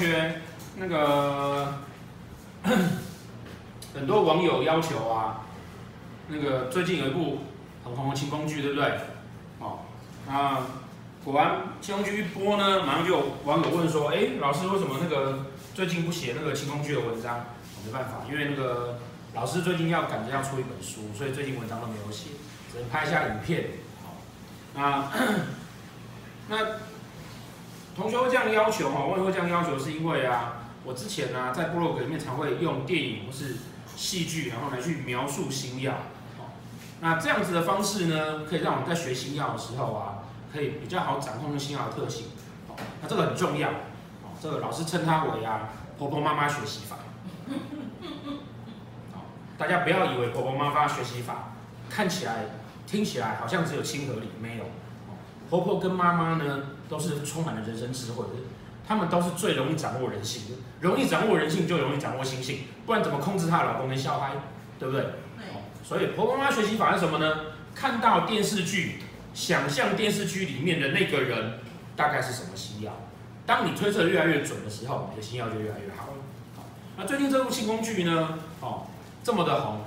学那个很多网友要求啊，那个最近有一部很红的清宫剧，对不对？哦，那果然清宫剧一播呢，马上就有网友问说，哎，老师为什么那个最近不写那个清宫剧的文章？没办法，因为那个老师最近要赶着要出一本书，所以最近文章都没有写，只能拍一下影片。好，那 那同学会这样要求哈，为什么会这样要求？是因为啊，我之前呢、啊、在部落格里面常会用电影或是戏剧，然后来去描述星曜。好，那这样子的方式呢，可以让我们在学星耀的时候啊，可以比较好掌控星耀的特性。好，那这个很重要。好，这个老师称它为啊婆婆妈妈学习法。大家不要以为婆婆妈妈学习法看起来、听起来好像只有亲和力，没有。婆婆跟妈妈呢，都是充满了人生智慧的，他们都是最容易掌握人性的，容易掌握人性就容易掌握心性，不然怎么控制她的老公跟小孩，对不对？对。所以婆婆妈妈学习法是什么呢？看到电视剧，想象电视剧里面的那个人大概是什么星曜，当你推测越来越准的时候，你的星曜就越来越好。那最近这部清宫剧呢，哦。这么的红，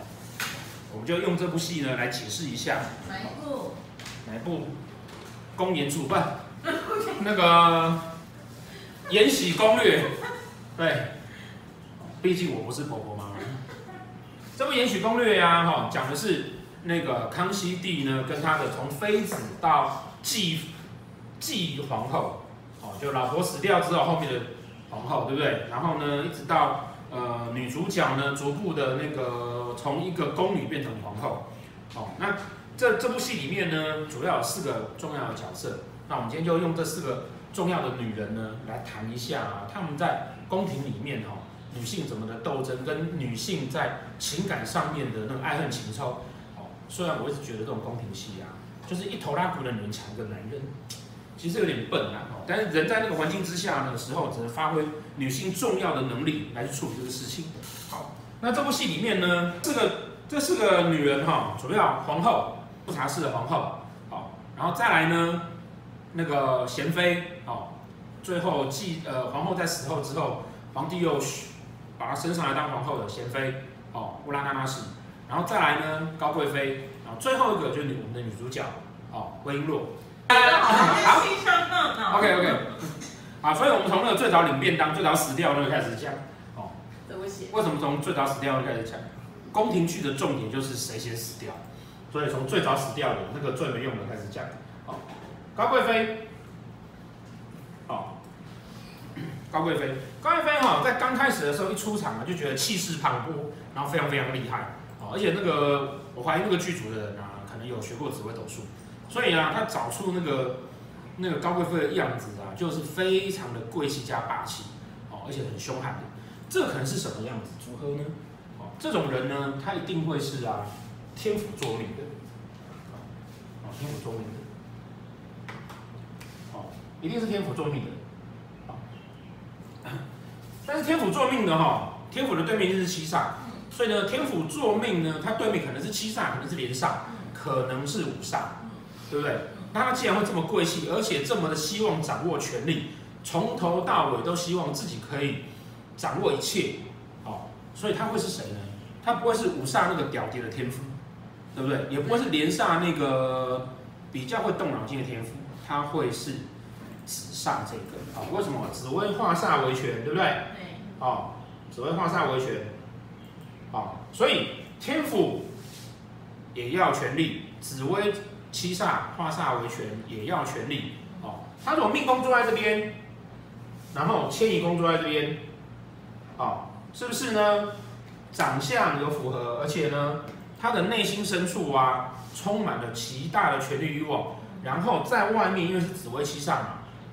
我们就用这部戏呢来解释一下。哪一部？哪一部？公演主办，那个《延禧攻略》。对，毕竟我不是婆婆妈妈。这部《延禧攻略》呀，哈，讲的是那个康熙帝呢，跟他的从妃子到继继皇后，哦，就老婆死掉之后，后面的皇后，对不对？然后呢，一直到。呃，女主角呢，逐步的那个从一个宫女变成皇后。哦，那这这部戏里面呢，主要有四个重要的角色。那我们今天就用这四个重要的女人呢，来谈一下啊，她们在宫廷里面哈，女性怎么的斗争，跟女性在情感上面的那个爱恨情仇。哦，虽然我一直觉得这种宫廷戏啊，就是一头拉骨的女人抢一个男人。其实有点笨啊，但是人在那个环境之下的时候，只能发挥女性重要的能力来去处理这个事情。好，那这部戏里面呢，这个这四个女人哈，主要皇后，富察氏的皇后，好，然后再来呢，那个娴妃，好，最后继呃皇后在死后之后，皇帝又把她升上来当皇后的娴妃，哦，乌拉那拉氏，然后再来呢，高贵妃，然后最后一个就是我们的女主角，哦，魏璎珞。好，OK OK，啊，所以我们从那个最早领便当、最早死掉那个开始讲，哦，为什么从最早死掉那个开始讲？宫廷剧的重点就是谁先死掉，所以从最早死掉的那个最没用的开始讲，好，高贵妃，好，高贵妃，高贵妃哈，在刚开始的时候一出场啊，就觉得气势磅礴，然后非常非常厉害，哦，而且那个我怀疑那个剧组的人啊，可能有学过紫微斗数。所以啊，他找出那个那个高贵妃的样子啊，就是非常的贵气加霸气，哦，而且很凶悍的。这可能是什么样子组合呢？哦，这种人呢，他一定会是啊，天府作命的，啊，天府作命的，哦，一定是天府作命的，啊。但是天府作命的哈，天府的对面就是七煞，所以呢，天府作命呢，它对面可能是七煞，可能是连煞，可能是五煞。对不对？那他既然会这么贵气，而且这么的希望掌握权力，从头到尾都希望自己可以掌握一切，哦，所以他会是谁呢？他不会是五煞那个屌爹的天府，对不对？也不会是连煞那个比较会动脑筋的天府，他会是紫煞这个，啊、哦，为什么？紫微化煞为权，对不对？对。哦，紫微化煞为权，哦，所以天府也要权力，紫薇。七煞化煞为权，也要权力哦。他如果命宫坐在这边，然后迁移宫坐在这边，哦，是不是呢？长相有符合，而且呢，他的内心深处啊，充满了极大的权力欲望。然后在外面，因为是紫微七煞嘛，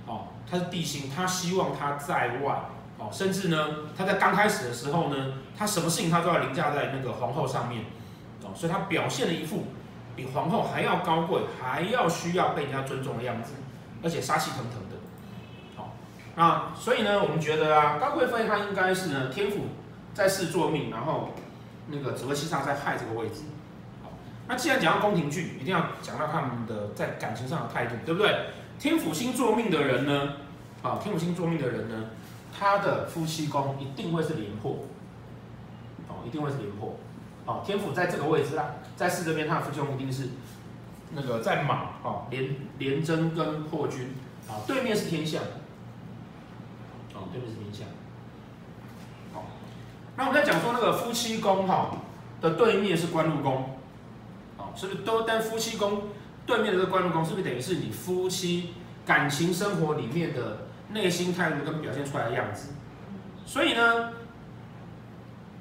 哦，他是帝星，他希望他在外，哦，甚至呢，他在刚开始的时候呢，他什么事情他都要凌驾在那个皇后上面，哦，所以他表现了一副。比皇后还要高贵，还要需要被人家尊重的样子，而且杀气腾腾的。好，那所以呢，我们觉得啊，高贵妃她应该是呢天府在世坐命，然后那个紫微七煞在害这个位置。好，那既然讲到宫廷剧，一定要讲到他们的在感情上的态度，对不对？天府星坐命的人呢，啊，天府星坐命的人呢，他的夫妻宫一定会是廉颇，哦，一定会是廉颇，哦，天府在这个位置啦，在巳这边，他的夫妻宫一定是那个在马，哦，廉廉贞跟破军，啊，对面是天相，哦，对面是天相，好，那我们在讲说那个夫妻宫哈的对面是官禄宫，哦，是不是？都但夫妻宫对面的这个官禄宫，是不是等于是你夫妻感情生活里面的？内心态度跟表现出来的样子，所以呢，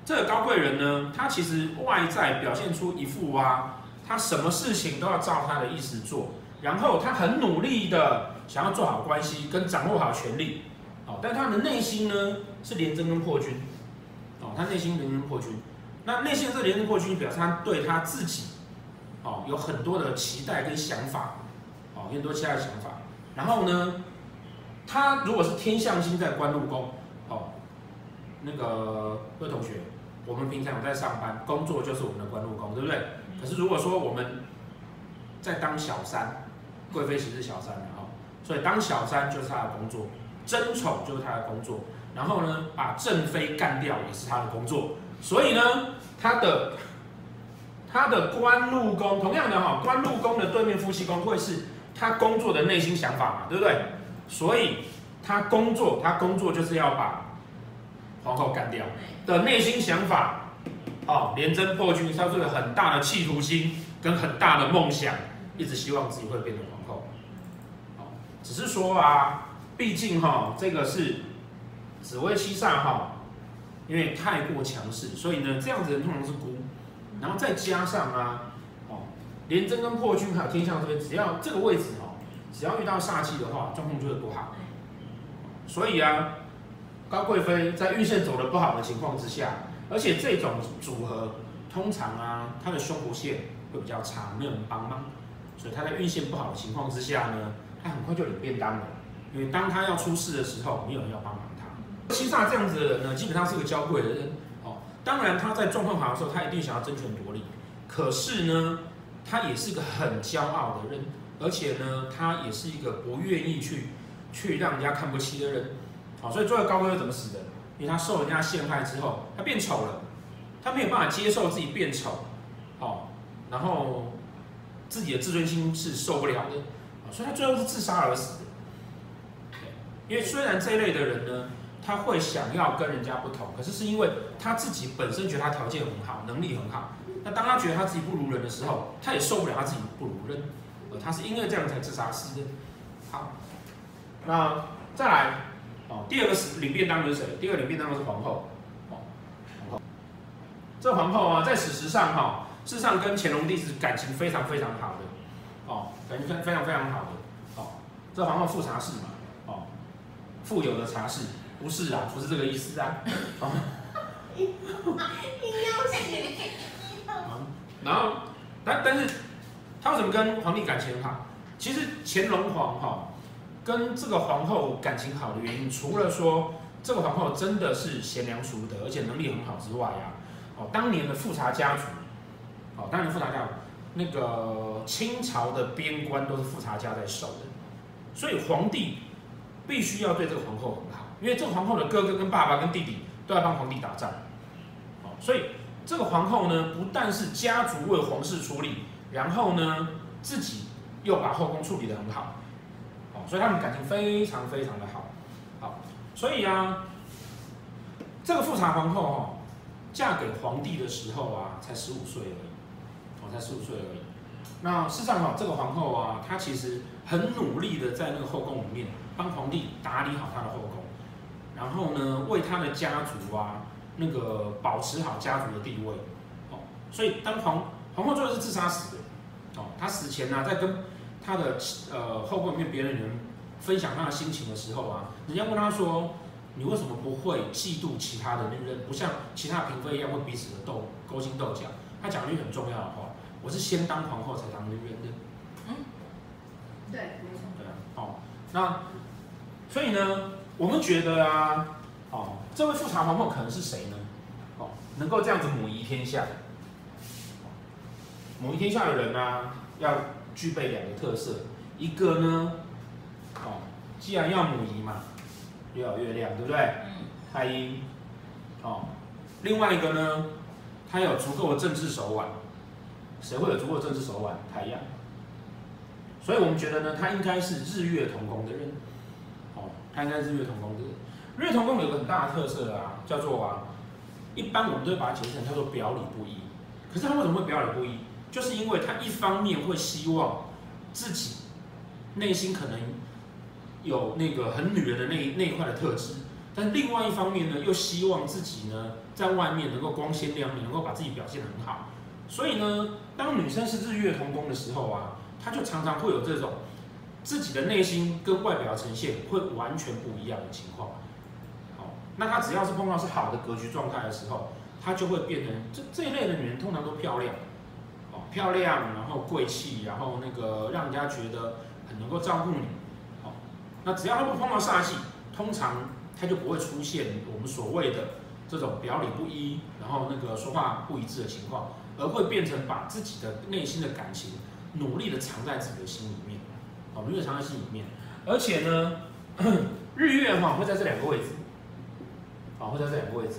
这个高贵人呢，他其实外在表现出一副啊，他什么事情都要照他的意思做，然后他很努力的想要做好关系跟掌握好权力，哦，但他的内心呢是廉贞跟破军，哦，他内心廉贞破军，那内心的这个廉贞破军表示他对他自己，哦，有很多的期待跟想法，哦，很多期待的想法，然后呢，他如果是天象星在官禄宫，哦，那个各位同学，我们平常有在上班，工作就是我们的官禄宫，对不对？可是如果说我们在当小三，贵妃其实是小三的哈，所以当小三就是他的工作，争宠就是他的工作，然后呢，把正妃干掉也是他的工作，所以呢，他的他的官禄宫，同样的哈，官禄宫的对面夫妻宫会是他工作的内心想法嘛，对不对？所以他工作，他工作就是要把皇后干掉的内心想法，哦，廉贞破军，他是有很大的企图心跟很大的梦想，一直希望自己会变成皇后。只是说啊，毕竟哈，这个是紫微七煞哈，因为太过强势，所以呢，这样子人通常是孤，然后再加上啊，哦，廉贞跟破军还有天象这边，只要这个位置哈。只要遇到煞气的话，状况就会不好。所以啊，高贵妃在运线走得不好的情况之下，而且这种组合通常啊，她的胸骨线会比较差，没有人帮忙。所以她在运线不好的情况之下呢，她很快就领便当了。因为当她要出事的时候，没有人要帮忙她。七煞这样子的人呢，基本上是个娇贵的人。哦，当然他在状况好的时候，他一定想要争权夺利。可是呢，他也是个很骄傲的人。而且呢，他也是一个不愿意去去让人家看不起的人，好，所以最后高贵妃怎么死的？因为他受人家陷害之后，他变丑了，他没有办法接受自己变丑，好，然后自己的自尊心是受不了的，所以他最后是自杀而死的。因为虽然这一类的人呢，他会想要跟人家不同，可是是因为他自己本身觉得他条件很好，能力很好，那当他觉得他自己不如人的时候，他也受不了他自己不如人。他是因为这样才自杀死的。好，那再来哦，第二个是领便当的是谁？第二个领便当的是皇后。哦，皇后。这皇后啊，在史实上哈，事实上跟乾隆帝是感情非常非常好的。哦，感情非非常非常好的。哦，这皇后富察氏嘛。哦，富有的察氏，不是啊，不是这个意思啊。然后，但但是。他为什么跟皇帝感情很好？其实乾隆皇哈跟这个皇后感情好的原因，除了说这个皇后真的是贤良淑德，而且能力很好之外啊，哦，当年的富察家族，哦，当年富察家族那个清朝的边关都是富察家在守的，所以皇帝必须要对这个皇后很好，因为这个皇后的哥哥跟爸爸跟弟弟都要帮皇帝打仗，哦，所以这个皇后呢，不但是家族为皇室出力。然后呢，自己又把后宫处理得很好，哦，所以他们感情非常非常的好，好，所以啊，这个富察皇后哦，嫁给皇帝的时候啊，才十五岁而已，哦，才十五岁而已。那事实上哈，这个皇后啊，她其实很努力的在那个后宫里面帮皇帝打理好他的后宫，然后呢，为他的家族啊，那个保持好家族的地位，哦，所以当皇皇后最后是自杀死的。哦，他死前呢、啊，在跟他的呃后宫里面别的人分享他的心情的时候啊，人家问他说：“你为什么不会嫉妒其他的女人，不像其他嫔妃一样会彼此的斗勾心斗角？”他讲了一句很重要的话：“我是先当皇后才当女人的。”嗯，对，没错。对啊，哦，那所以呢，我们觉得啊，哦，这位富察皇后可能是谁呢？哦，能够这样子母仪天下。母仪天下的人呢、啊，要具备两个特色，一个呢，哦，既然要母仪嘛，又有月亮，对不对？嗯。太阴，哦，另外一个呢，他有足够的政治手腕。谁会有足够的政治手腕？太阳。所以我们觉得呢，他应该是日月同宫的人。他应该是日月同宫。日月同宫有个很大的特色啊，叫做啊，一般我们都会把它解释成叫做表里不一。可是他为什么会表里不一？就是因为他一方面会希望自己内心可能有那个很女人的那那一块的特质，但另外一方面呢，又希望自己呢在外面能够光鲜亮丽，能够把自己表现得很好。所以呢，当女生是日月同宫的时候啊，她就常常会有这种自己的内心跟外表呈现会完全不一样的情况。好，那她只要是碰到是好的格局状态的时候，她就会变成这这一类的女人通常都漂亮，哦，漂亮，然后贵气，然后那个让人家觉得很能够照顾你。好，那只要她不碰到煞气，通常她就不会出现我们所谓的这种表里不一，然后那个说话不一致的情况。而会变成把自己的内心的感情努力的藏在自己的心里面，哦，努力的藏在心里面，而且呢，日月哈会在这两个位置，好，会在这两个位置，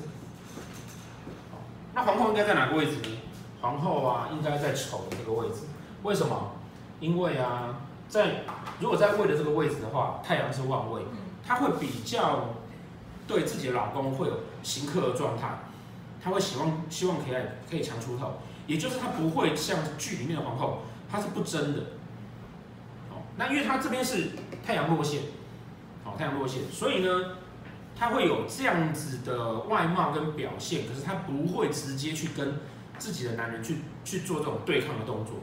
那皇后应该在哪个位置呢？皇后啊，应该在丑的这个位置，为什么？因为啊，在如果在位的这个位置的话，太阳是旺位，她会比较对自己的老公会有刑克的状态，她会希望希望可以可以强出头。也就是他不会像剧里面的皇后，她是不争的。那因为他这边是太阳落线，好，太阳落线，所以呢，他会有这样子的外貌跟表现，可是他不会直接去跟自己的男人去去做这种对抗的动作，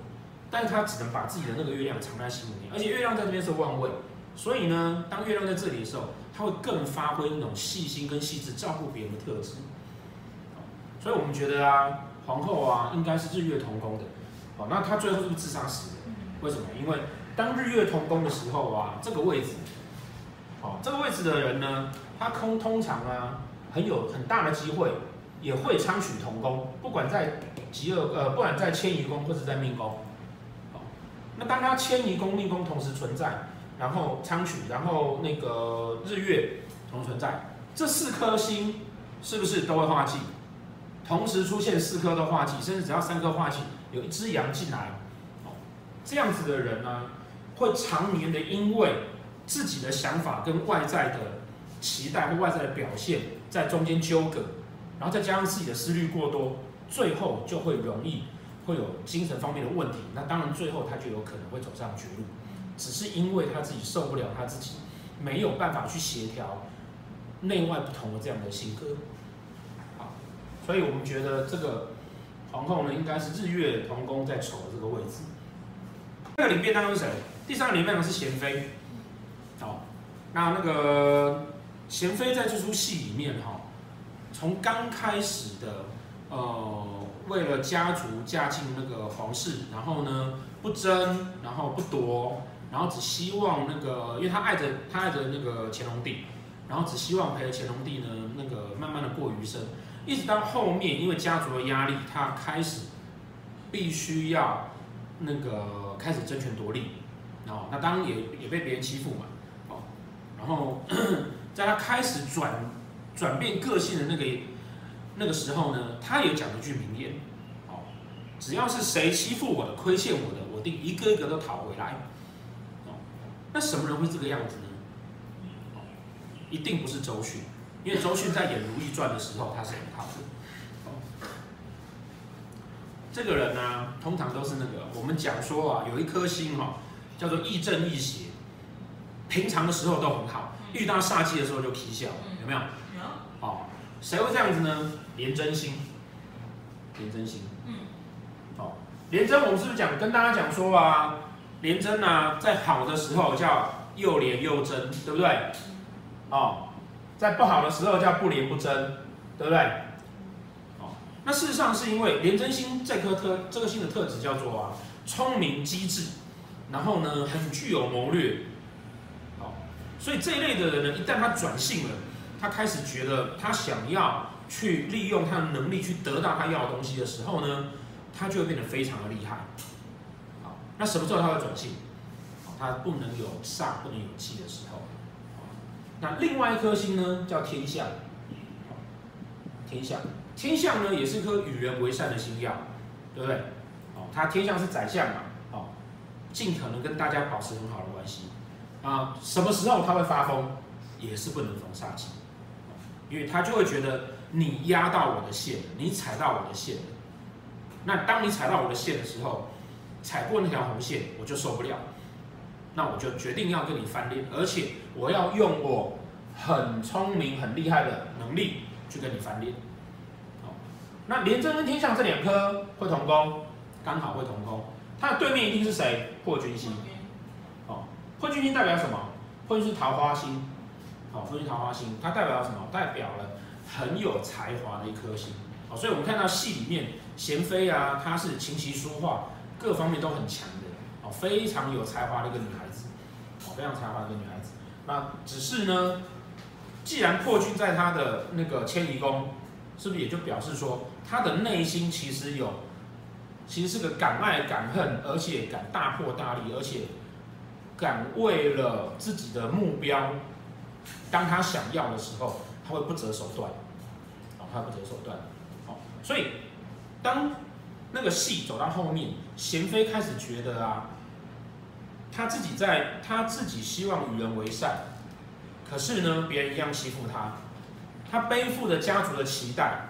但是他只能把自己的那个月亮藏在心里面，而且月亮在这边是旺位，所以呢，当月亮在这里的时候，他会更发挥那种细心跟细致照顾别人的特质。所以我们觉得啊。皇后啊，应该是日月同宫的，好，那她最后是不是自杀死的？为什么？因为当日月同宫的时候啊，这个位置，好，这个位置的人呢，他空通常啊，很有很大的机会，也会昌曲同宫，不管在疾厄呃，不管在迁移宫或者在命宫，好，那当他迁移宫、命宫同时存在，然后昌曲，然后那个日月同存在，这四颗星是不是都会化忌？同时出现四颗的化忌，甚至只要三颗化忌，有一只阳进来，这样子的人呢，会常年的因为自己的想法跟外在的期待或外在的表现在中间纠葛，然后再加上自己的思虑过多，最后就会容易会有精神方面的问题。那当然最后他就有可能会走上绝路，只是因为他自己受不了他自己没有办法去协调内外不同的这样的性格。好所以我们觉得这个皇后呢，应该是日月同宫在丑的这个位置。第二个领便当是谁？第三个领便当是贤妃。好，那那个贤妃在这出戏里面哈，从刚开始的呃，为了家族嫁进那个皇室，然后呢不争，然后不夺，然后只希望那个，因为她爱着她爱着那个乾隆帝，然后只希望陪着乾隆帝呢那个慢慢的过余生。一直到后面，因为家族的压力，他开始必须要那个开始争权夺利，哦，那当然也也被别人欺负嘛，哦，然后 在他开始转转变个性的那个那个时候呢，他也讲了句名言，哦，只要是谁欺负我的、亏欠我的，我定一个一个都讨回来，哦，那什么人会这个样子呢？哦，一定不是周迅。因为周迅在演《如懿传》的时候，他是很好的。这个人呢、通常都是那个我们讲说啊，有一颗星哈，叫做亦正亦邪。平常的时候都很好，遇到煞气的时候就皮笑，有没有？有。哦，谁会这样子呢？廉贞星。廉贞星。嗯。哦，廉贞，我们是不是讲跟大家讲说啊，廉贞啊，在好的时候叫又廉又贞，对不对？哦。在不好的时候叫不廉不贞，对不对？哦，那事实上是因为廉贞星这颗特这个星的特质叫做啊聪明机智，然后呢很具有谋略，好，所以这一类的人呢，一旦他转性了，他开始觉得他想要去利用他的能力去得到他要的东西的时候呢，他就会变得非常的厉害。好，那什么时候他会转性？他不能有煞，不能有气的时候。那另外一颗星呢，叫天相。天相，天相呢，也是颗与人为善的星曜，对不对？哦，他天相是宰相嘛，尽可能跟大家保持很好的关系。啊，什么时候他会发疯，也是不能逢煞气，因为他就会觉得你压到我的线，你踩到我的线。那当你踩到我的线的时候，踩过那条红线，我就受不了。那我就决定要跟你翻脸，而且我要用我很聪明、很厉害的能力去跟你翻脸。好，那廉贞跟天相这两颗会同宫，刚好会同宫，它的对面一定是谁？破军星。哦，破军星代表什么？破军是桃花星。哦，破军桃花星，它代表什么？代表了很有才华的一颗星。哦，所以我们看到戏里面贤妃啊，她是琴棋书画各方面都很强的，哦，非常有才华的一个女孩子，哦。非常才华的一个女孩子，那只是呢，既然破军在她的那个迁移宫，是不是也就表示说，她的内心其实有，其实是个敢爱敢恨，而且敢大破大立，而且敢为了自己的目标，当他想要的时候，他会不择手段，啊，她不择手段，好，所以当那个戏走到后面，贤妃开始觉得啊。他自己在，他自己希望与人为善，可是呢，别人一样欺负他，他背负着家族的期待，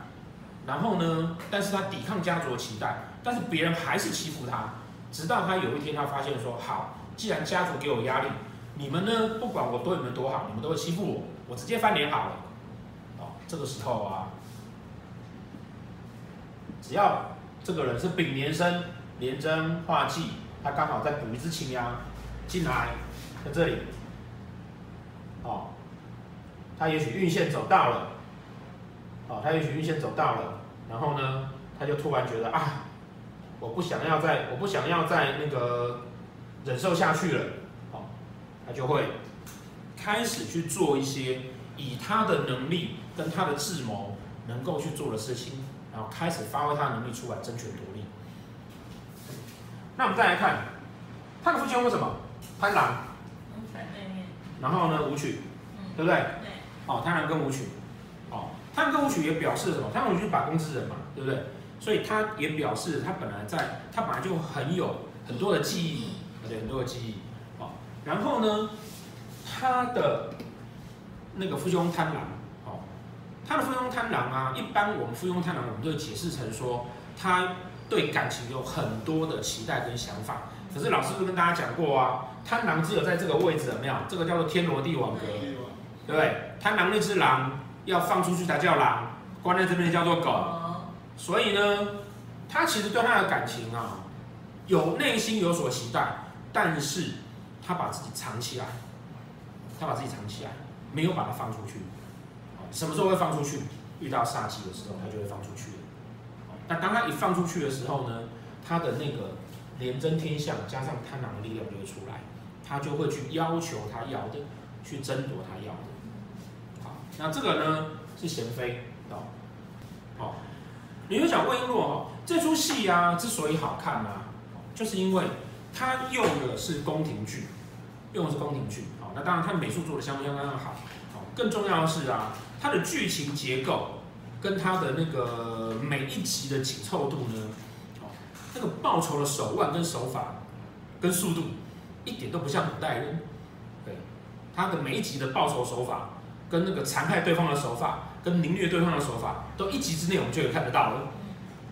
然后呢，但是他抵抗家族的期待，但是别人还是欺负他，直到他有一天他发现说，好，既然家族给我压力，你们呢，不管我对你们多好，你们都会欺负我，我直接翻脸好了，哦，这个时候啊，只要这个人是丙年生，廉贞化忌，他刚好在补一支青羊。进来，在这里，哦，他也许运线走到了，哦，他也许运线走到了，然后呢，他就突然觉得啊，我不想要再，我不想要再那个忍受下去了，哦，他就会开始去做一些以他的能力跟他的智谋能够去做的事情，然后开始发挥他的能力出来争权夺利。那我们再来看，他的父亲为什么？贪狼，然后呢，舞曲，对不对？对。哦，贪狼跟舞曲，哦，贪婪跟舞曲也表示什么？贪狼武曲是把工之人嘛，对不对？所以他也表示他本来在，他本来就很有很多的记忆，对，很多的记忆。哦，然后呢，他的那个父兄贪狼，哦，他的父兄贪狼啊，一般我们父兄贪狼，我们就解释成说，他对感情有很多的期待跟想法。可是老师不是跟大家讲过啊？贪狼只有在这个位置，怎么样？这个叫做天罗地网格，对不对？贪狼那只狼要放出去才叫狼，关在这边叫做狗。所以呢，他其实对他的感情啊，有内心有所期待，但是他把自己藏起来，他把自己藏起来，没有把它放出去。什么时候会放出去？遇到煞气的时候，他就会放出去。那当他一放出去的时候呢，他的那个。廉贞天相加上贪狼的力量就会出来，他就会去要求他要的，去争夺他要的。好，那这个呢是贤妃哦。好，你就想魏璎珞哈，这出戏啊之所以好看啊，就是因为它用的是宫廷剧，用的是宫廷剧。好，那当然它美术做的相当相当好。好，更重要的是啊，它的剧情结构跟它的那个每一集的紧凑度呢。这个报仇的手腕跟手法，跟速度，一点都不像古代人。对，它的每一集的报仇手法，跟那个残害对方的手法，跟凌虐对方的手法，都一集之内我们就有看得到了。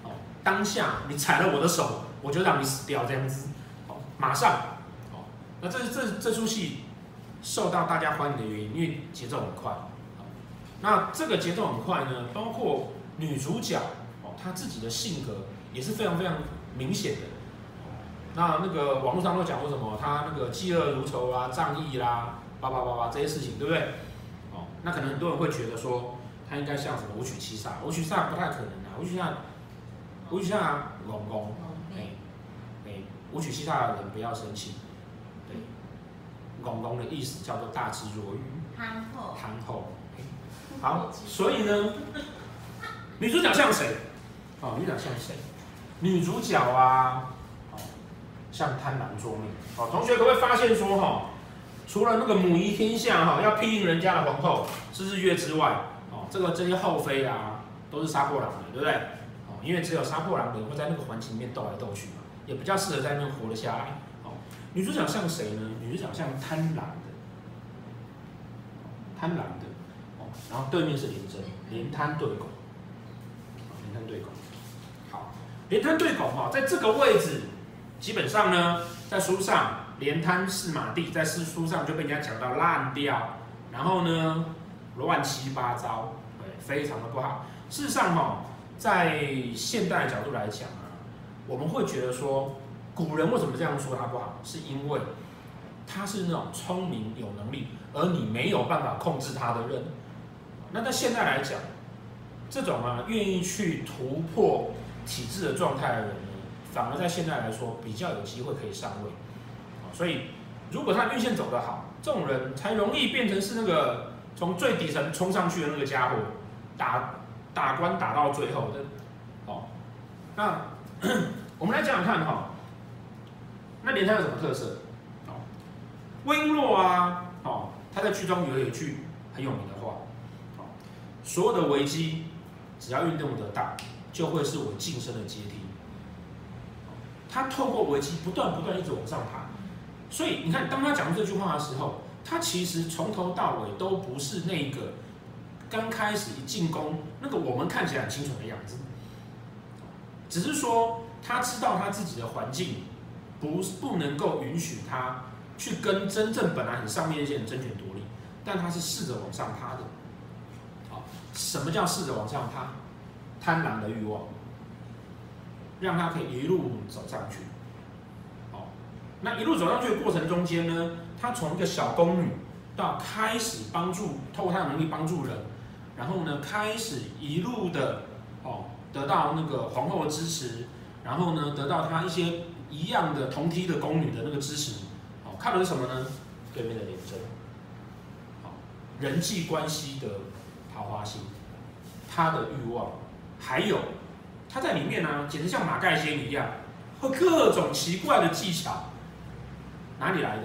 哦，当下你踩了我的手，我就让你死掉这样子。哦，马上。哦，那这这这出戏受到大家欢迎的原因，因为节奏很快。那这个节奏很快呢，包括女主角哦，她自己的性格也是非常非常。明显的，那那个网络上都讲过什么？她那个嫉恶如仇啊，仗义啦，叭叭叭叭这些事情，对不对？哦，那可能很多人会觉得说，他应该像什么武曲七煞？武曲七杀不太可能啊，武曲七杀，武曲七杀龙宫，哎哎，武曲七煞的人不要生气，对，龙宫的意思叫做大智若愚，憨厚，憨厚，好，所以呢，女主角像谁？哦，女主角像谁？女主角啊，像贪婪作命。哦，同学可不可以发现说，哈，除了那个母仪天下哈，要庇荫人家的皇后是日月之外，哦，这个这些后妃啊，都是杀破狼的，对不对？哦，因为只有杀破狼的人会在那个环境里面斗来斗去嘛，也比较适合在那边活得下来。哦，女主角像谁呢？女主角像贪婪的，贪婪的，哦，然后对面是廉贞，连贪对拱，连贪对拱。好，连贪对拱哈，在这个位置，基本上呢，在书上。连贪四马地在诗书上就被人家讲到烂掉，然后呢，乱七八糟，非常的不好。事实上哈，在现代的角度来讲啊，我们会觉得说，古人为什么这样说他不好，是。因为他是。那种聪明有能力，而你没有办法控制他的人。那在现代来讲，这种啊愿意去突破体制的状态的人呢，反而在现代来说比较有机会可以上位。所以，如果他运线走得好，这种人才容易变成是。那个从最底层冲上去的那个家伙，打打关打到最后的。哦，那 我们来讲讲看哈，那廉贪有什么特色？哦，魏瓔珞啊，哦，他在剧中有一句很有名的话，哦，所有的危机只要运动得大，就会是我晋升的阶梯。他透过危机不断不断一直往上爬。所以你看，当他讲这句话的时候，他其实从头到尾都不是那个刚开始一进攻那个我们看起来很清楚的样子，只是说他知道他自己的环境不不能够允许他去跟真正本来很上面一些人争权夺利，但他是试着往上爬的。好，什么叫试着往上爬？贪婪的欲望，让他可以一路走上去。好那一路走上去的过程中间呢，他从一个小宫女到开始帮助，透过他的能力帮助人，然后呢，开始一路的哦得到那个皇后的支持，然后呢，得到他一些一样的同梯的宫女的那个支持，哦，看的是什么呢？对面的廉贞，好，人际关系的桃花心，他的欲望，还有他在里面呢，简直像马盖先一样，会各种奇怪的技巧。哪里来的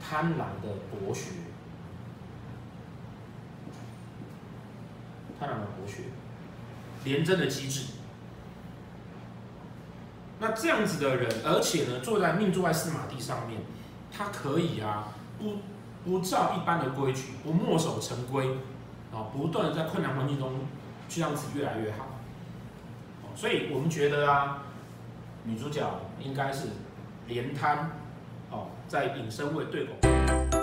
贪婪的博学？贪婪的博学，廉贞的机智。那这样子的人，而且呢，坐在命坐在四马地上面，他可以啊，不不照一般的规矩，不墨守成规，啊，不断的在困难环境中去让自己越来越好。所以我们觉得啊，女主角应该是廉贪哦。在隐身位对拱。